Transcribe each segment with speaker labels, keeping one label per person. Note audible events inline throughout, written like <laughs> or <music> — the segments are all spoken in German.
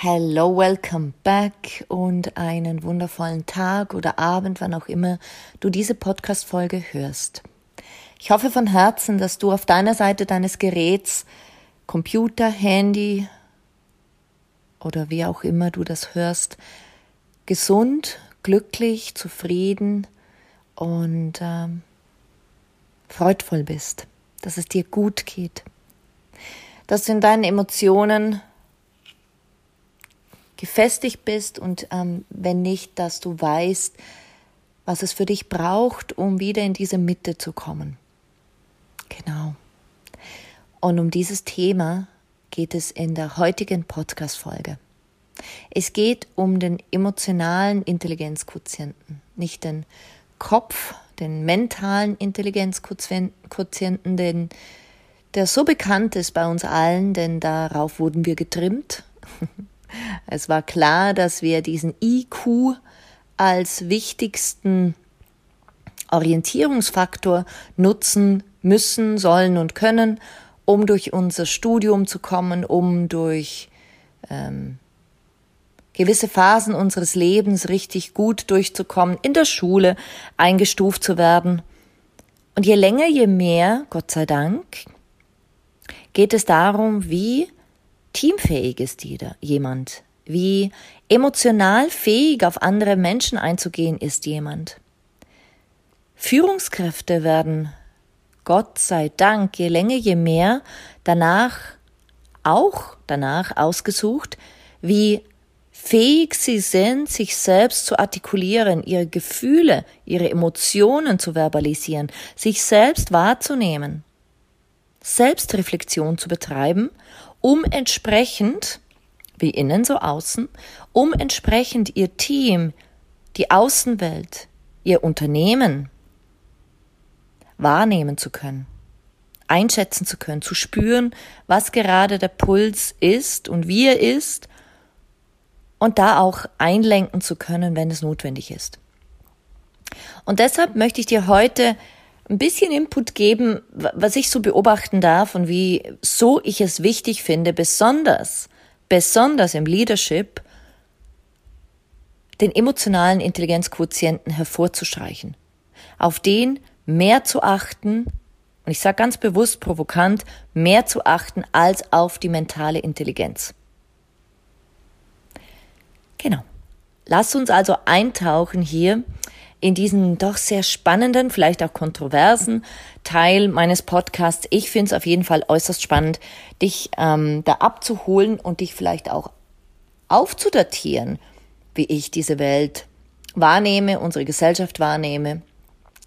Speaker 1: Hello, welcome back und einen wundervollen Tag oder Abend, wann auch immer du diese Podcast-Folge hörst. Ich hoffe von Herzen, dass du auf deiner Seite deines Geräts, Computer, Handy oder wie auch immer du das hörst, gesund, glücklich, zufrieden und ähm, freudvoll bist, dass es dir gut geht, dass du in deinen Emotionen gefestigt bist und ähm, wenn nicht, dass du weißt, was es für dich braucht, um wieder in diese Mitte zu kommen. Genau. Und um dieses Thema geht es in der heutigen Podcast-Folge. Es geht um den emotionalen Intelligenzquotienten, nicht den Kopf, den mentalen Intelligenzquotienten, den, der so bekannt ist bei uns allen, denn darauf wurden wir getrimmt. <laughs> Es war klar, dass wir diesen IQ als wichtigsten Orientierungsfaktor nutzen müssen, sollen und können, um durch unser Studium zu kommen, um durch ähm, gewisse Phasen unseres Lebens richtig gut durchzukommen, in der Schule eingestuft zu werden. Und je länger, je mehr, Gott sei Dank, geht es darum, wie teamfähig ist jeder, jemand? Wie emotional fähig auf andere Menschen einzugehen ist jemand? Führungskräfte werden, Gott sei Dank, je länger, je mehr danach auch danach ausgesucht, wie fähig sie sind, sich selbst zu artikulieren, ihre Gefühle, ihre Emotionen zu verbalisieren, sich selbst wahrzunehmen, Selbstreflexion zu betreiben um entsprechend, wie innen so außen, um entsprechend ihr Team, die Außenwelt, ihr Unternehmen wahrnehmen zu können, einschätzen zu können, zu spüren, was gerade der Puls ist und wie er ist und da auch einlenken zu können, wenn es notwendig ist. Und deshalb möchte ich dir heute ein bisschen Input geben, was ich so beobachten darf und wie so ich es wichtig finde, besonders, besonders im Leadership, den emotionalen Intelligenzquotienten hervorzustreichen, auf den mehr zu achten, und ich sage ganz bewusst provokant, mehr zu achten als auf die mentale Intelligenz. Genau. Lass uns also eintauchen hier in diesen doch sehr spannenden, vielleicht auch kontroversen Teil meines Podcasts. Ich finde es auf jeden Fall äußerst spannend, dich ähm, da abzuholen und dich vielleicht auch aufzudatieren, wie ich diese Welt wahrnehme, unsere Gesellschaft wahrnehme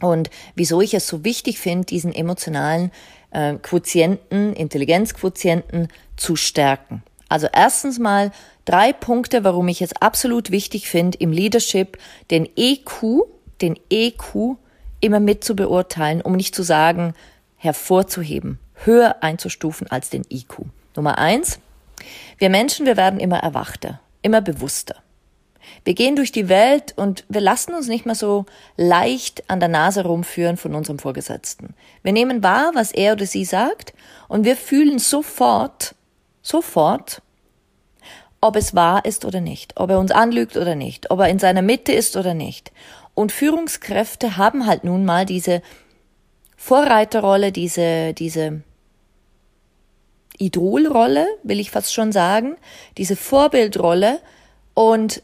Speaker 1: und wieso ich es so wichtig finde, diesen emotionalen äh, Quotienten, Intelligenzquotienten zu stärken. Also erstens mal drei Punkte, warum ich es absolut wichtig finde, im Leadership den EQ, den EQ immer mit zu beurteilen, um nicht zu sagen, hervorzuheben, höher einzustufen als den IQ. Nummer eins. Wir Menschen, wir werden immer erwachter, immer bewusster. Wir gehen durch die Welt und wir lassen uns nicht mehr so leicht an der Nase rumführen von unserem Vorgesetzten. Wir nehmen wahr, was er oder sie sagt und wir fühlen sofort, sofort, ob es wahr ist oder nicht, ob er uns anlügt oder nicht, ob er in seiner Mitte ist oder nicht. Und Führungskräfte haben halt nun mal diese Vorreiterrolle, diese, diese Idolrolle, will ich fast schon sagen, diese Vorbildrolle und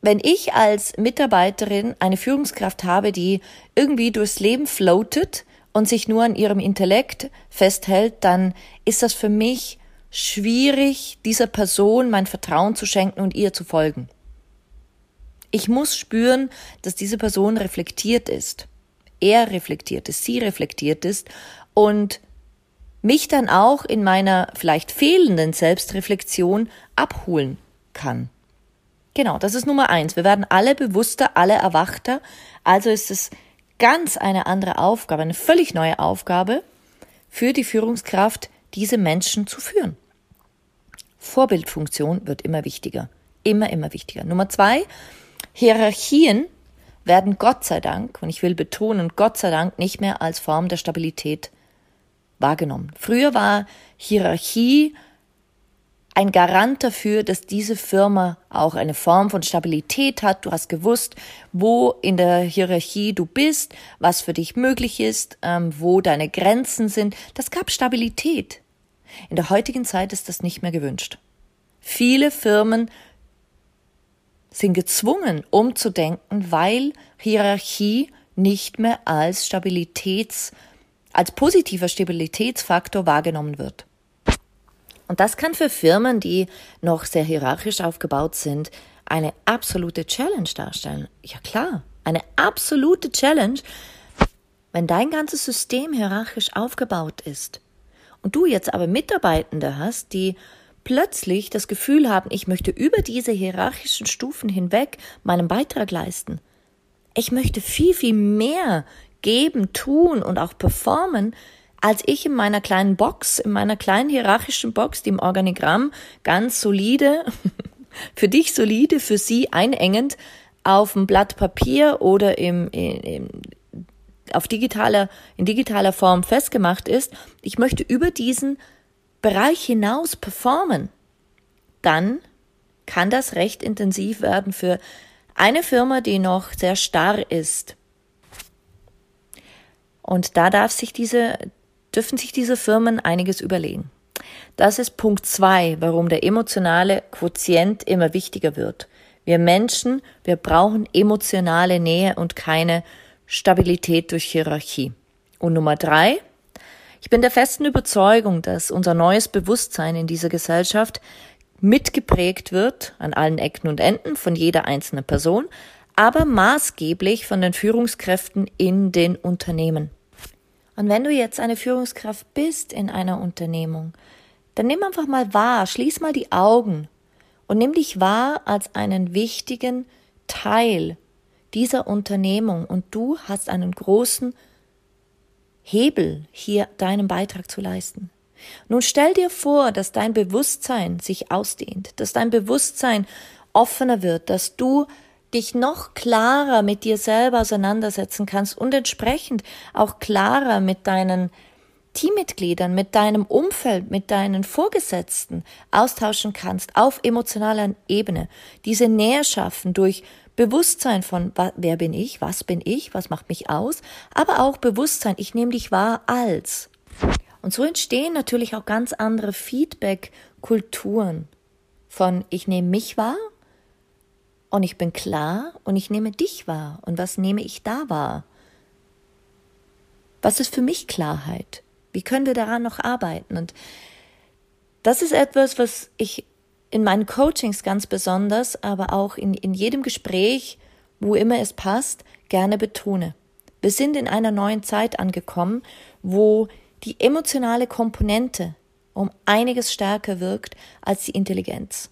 Speaker 1: wenn ich als Mitarbeiterin eine Führungskraft habe, die irgendwie durchs Leben floatet und sich nur an ihrem Intellekt festhält, dann ist das für mich schwierig, dieser Person mein Vertrauen zu schenken und ihr zu folgen. Ich muss spüren, dass diese Person reflektiert ist. Er reflektiert ist, sie reflektiert ist und mich dann auch in meiner vielleicht fehlenden Selbstreflexion abholen kann. Genau, das ist Nummer eins. Wir werden alle bewusster, alle erwachter. Also ist es ganz eine andere Aufgabe, eine völlig neue Aufgabe für die Führungskraft, diese Menschen zu führen. Vorbildfunktion wird immer wichtiger. Immer, immer wichtiger. Nummer zwei, Hierarchien werden Gott sei Dank, und ich will betonen, Gott sei Dank nicht mehr als Form der Stabilität wahrgenommen. Früher war Hierarchie ein Garant dafür, dass diese Firma auch eine Form von Stabilität hat. Du hast gewusst, wo in der Hierarchie du bist, was für dich möglich ist, ähm, wo deine Grenzen sind. Das gab Stabilität. In der heutigen Zeit ist das nicht mehr gewünscht. Viele Firmen sind gezwungen, umzudenken, weil Hierarchie nicht mehr als Stabilitäts, als positiver Stabilitätsfaktor wahrgenommen wird. Und das kann für Firmen, die noch sehr hierarchisch aufgebaut sind, eine absolute Challenge darstellen. Ja klar, eine absolute Challenge, wenn dein ganzes System hierarchisch aufgebaut ist und du jetzt aber Mitarbeitende hast, die plötzlich das Gefühl haben, ich möchte über diese hierarchischen Stufen hinweg meinen Beitrag leisten. Ich möchte viel, viel mehr geben, tun und auch performen, als ich in meiner kleinen Box, in meiner kleinen hierarchischen Box, die im Organigramm ganz solide, <laughs> für dich solide, für sie einengend auf dem Blatt Papier oder im, im, auf digitaler, in digitaler Form festgemacht ist, ich möchte über diesen Bereich hinaus performen, dann kann das recht intensiv werden für eine Firma, die noch sehr starr ist. Und da darf sich diese, dürfen sich diese Firmen einiges überlegen. Das ist Punkt zwei, warum der emotionale Quotient immer wichtiger wird. Wir Menschen, wir brauchen emotionale Nähe und keine Stabilität durch Hierarchie. Und Nummer drei, ich bin der festen Überzeugung, dass unser neues Bewusstsein in dieser Gesellschaft mitgeprägt wird an allen Ecken und Enden von jeder einzelnen Person, aber maßgeblich von den Führungskräften in den Unternehmen. Und wenn du jetzt eine Führungskraft bist in einer Unternehmung, dann nimm einfach mal wahr, schließ mal die Augen und nimm dich wahr als einen wichtigen Teil dieser Unternehmung und du hast einen großen Hebel, hier deinen Beitrag zu leisten. Nun stell dir vor, dass dein Bewusstsein sich ausdehnt, dass dein Bewusstsein offener wird, dass du dich noch klarer mit dir selber auseinandersetzen kannst und entsprechend auch klarer mit deinen Teammitgliedern, mit deinem Umfeld, mit deinen Vorgesetzten austauschen kannst auf emotionaler Ebene. Diese Nähe schaffen durch Bewusstsein von, wer bin ich, was bin ich, was macht mich aus, aber auch Bewusstsein, ich nehme dich wahr als. Und so entstehen natürlich auch ganz andere Feedback-Kulturen von ich nehme mich wahr und ich bin klar und ich nehme dich wahr. Und was nehme ich da wahr? Was ist für mich Klarheit? Wie können wir daran noch arbeiten? Und das ist etwas, was ich in meinen Coachings ganz besonders, aber auch in, in jedem Gespräch, wo immer es passt, gerne betone. Wir sind in einer neuen Zeit angekommen, wo die emotionale Komponente um einiges stärker wirkt als die Intelligenz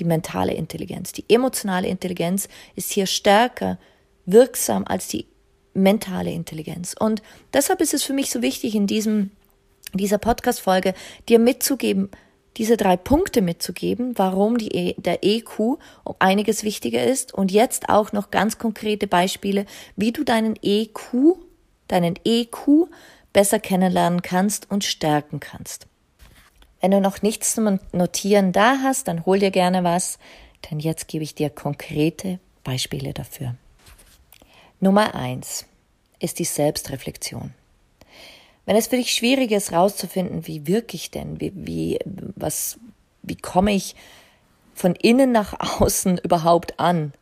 Speaker 1: die mentale Intelligenz. Die emotionale Intelligenz ist hier stärker wirksam als die mentale Intelligenz. Und deshalb ist es für mich so wichtig, in diesem, dieser Podcast-Folge dir mitzugeben, diese drei Punkte mitzugeben, warum die, e, der EQ um einiges wichtiger ist und jetzt auch noch ganz konkrete Beispiele, wie du deinen EQ, deinen EQ besser kennenlernen kannst und stärken kannst. Wenn du noch nichts zum Notieren da hast, dann hol dir gerne was, denn jetzt gebe ich dir konkrete Beispiele dafür. Nummer eins ist die Selbstreflexion. Wenn es für dich schwierig ist, rauszufinden, wie wirke ich denn, wie, wie, was, wie komme ich von innen nach außen <laughs> überhaupt an,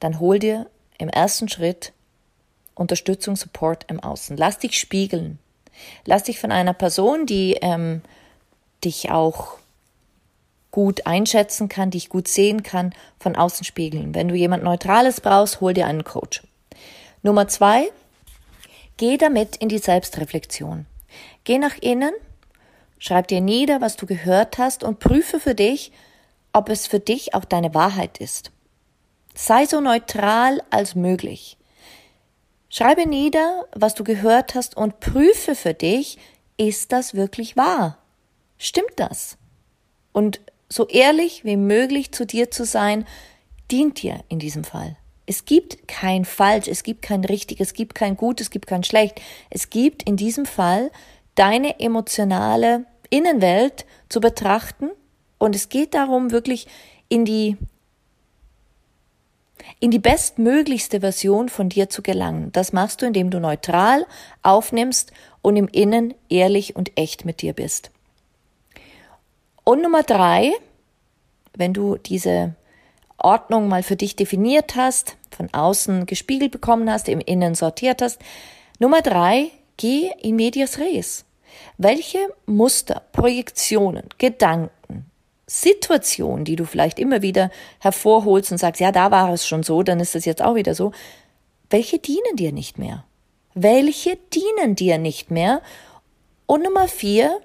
Speaker 1: dann hol dir im ersten Schritt Unterstützung, Support im Außen. Lass dich spiegeln. Lass dich von einer Person, die ähm, dich auch gut einschätzen kann, dich gut sehen kann, von außen spiegeln. Wenn du jemand Neutrales brauchst, hol dir einen Coach. Nummer zwei, geh damit in die Selbstreflexion. Geh nach innen, schreib dir nieder, was du gehört hast und prüfe für dich, ob es für dich auch deine Wahrheit ist. Sei so neutral als möglich. Schreibe nieder, was du gehört hast und prüfe für dich, ist das wirklich wahr? Stimmt das? Und so ehrlich wie möglich zu dir zu sein, dient dir in diesem Fall. Es gibt kein falsch, es gibt kein richtig, es gibt kein gut, es gibt kein schlecht. Es gibt in diesem Fall deine emotionale Innenwelt zu betrachten und es geht darum, wirklich in die in die bestmöglichste Version von dir zu gelangen. Das machst du, indem du neutral aufnimmst und im Innen ehrlich und echt mit dir bist. Und Nummer drei, wenn du diese Ordnung mal für dich definiert hast, von außen gespiegelt bekommen hast, im Innen sortiert hast. Nummer drei, geh in medias res. Welche Muster, Projektionen, Gedanken, Situationen, die du vielleicht immer wieder hervorholst und sagst, ja, da war es schon so, dann ist es jetzt auch wieder so, welche dienen dir nicht mehr? Welche dienen dir nicht mehr? Und Nummer vier,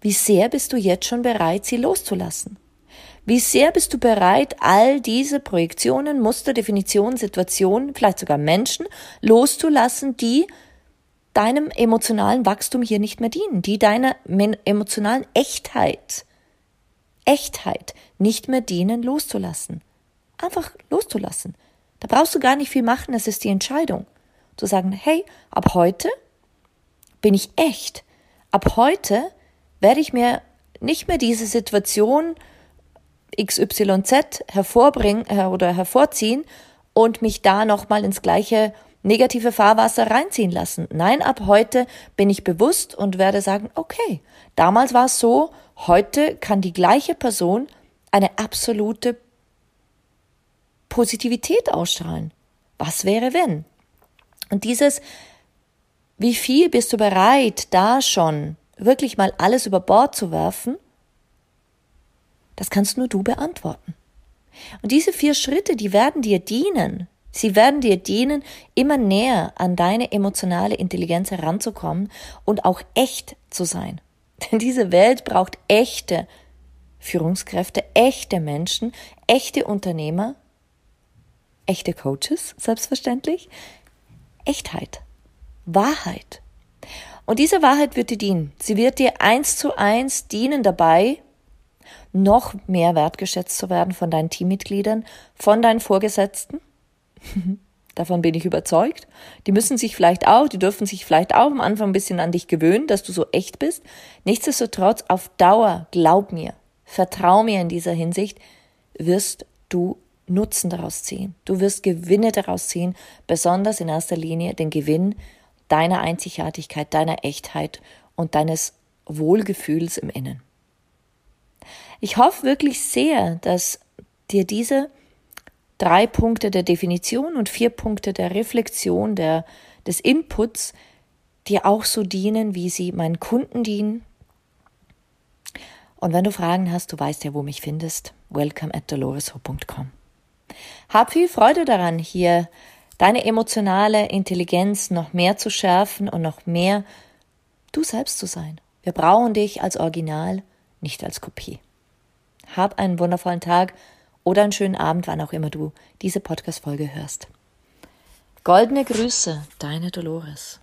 Speaker 1: wie sehr bist du jetzt schon bereit, sie loszulassen? Wie sehr bist du bereit, all diese Projektionen, Muster, Definitionen, Situationen, vielleicht sogar Menschen loszulassen, die deinem emotionalen Wachstum hier nicht mehr dienen, die deiner emotionalen Echtheit, Echtheit nicht mehr dienen, loszulassen. Einfach loszulassen. Da brauchst du gar nicht viel machen, es ist die Entscheidung. Zu sagen, hey, ab heute bin ich echt. Ab heute werde ich mir nicht mehr diese Situation XYZ hervorbringen äh, oder hervorziehen und mich da nochmal ins gleiche negative Fahrwasser reinziehen lassen. Nein, ab heute bin ich bewusst und werde sagen, okay, damals war es so, heute kann die gleiche Person eine absolute Positivität ausstrahlen. Was wäre wenn? Und dieses, wie viel bist du bereit, da schon wirklich mal alles über Bord zu werfen, das kannst nur du beantworten. Und diese vier Schritte, die werden dir dienen. Sie werden dir dienen, immer näher an deine emotionale Intelligenz heranzukommen und auch echt zu sein. <laughs> Denn diese Welt braucht echte Führungskräfte, echte Menschen, echte Unternehmer, echte Coaches, selbstverständlich, Echtheit, Wahrheit. Und diese Wahrheit wird dir dienen. Sie wird dir eins zu eins dienen dabei, noch mehr wertgeschätzt zu werden von deinen Teammitgliedern, von deinen Vorgesetzten. <laughs> Davon bin ich überzeugt. Die müssen sich vielleicht auch, die dürfen sich vielleicht auch am Anfang ein bisschen an dich gewöhnen, dass du so echt bist. Nichtsdestotrotz, auf Dauer, glaub mir, vertrau mir in dieser Hinsicht, wirst du Nutzen daraus ziehen. Du wirst Gewinne daraus ziehen, besonders in erster Linie den Gewinn deiner Einzigartigkeit, deiner Echtheit und deines Wohlgefühls im Innen. Ich hoffe wirklich sehr, dass dir diese drei Punkte der Definition und vier Punkte der Reflexion, der, des Inputs dir auch so dienen, wie sie meinen Kunden dienen. Und wenn du Fragen hast, du weißt ja, wo mich findest. Welcome at doloresho.com. Hab viel Freude daran, hier deine emotionale Intelligenz noch mehr zu schärfen und noch mehr du selbst zu sein. Wir brauchen dich als Original, nicht als Kopie. Hab einen wundervollen Tag oder einen schönen Abend, wann auch immer du diese Podcast-Folge hörst. Goldene Grüße, deine Dolores.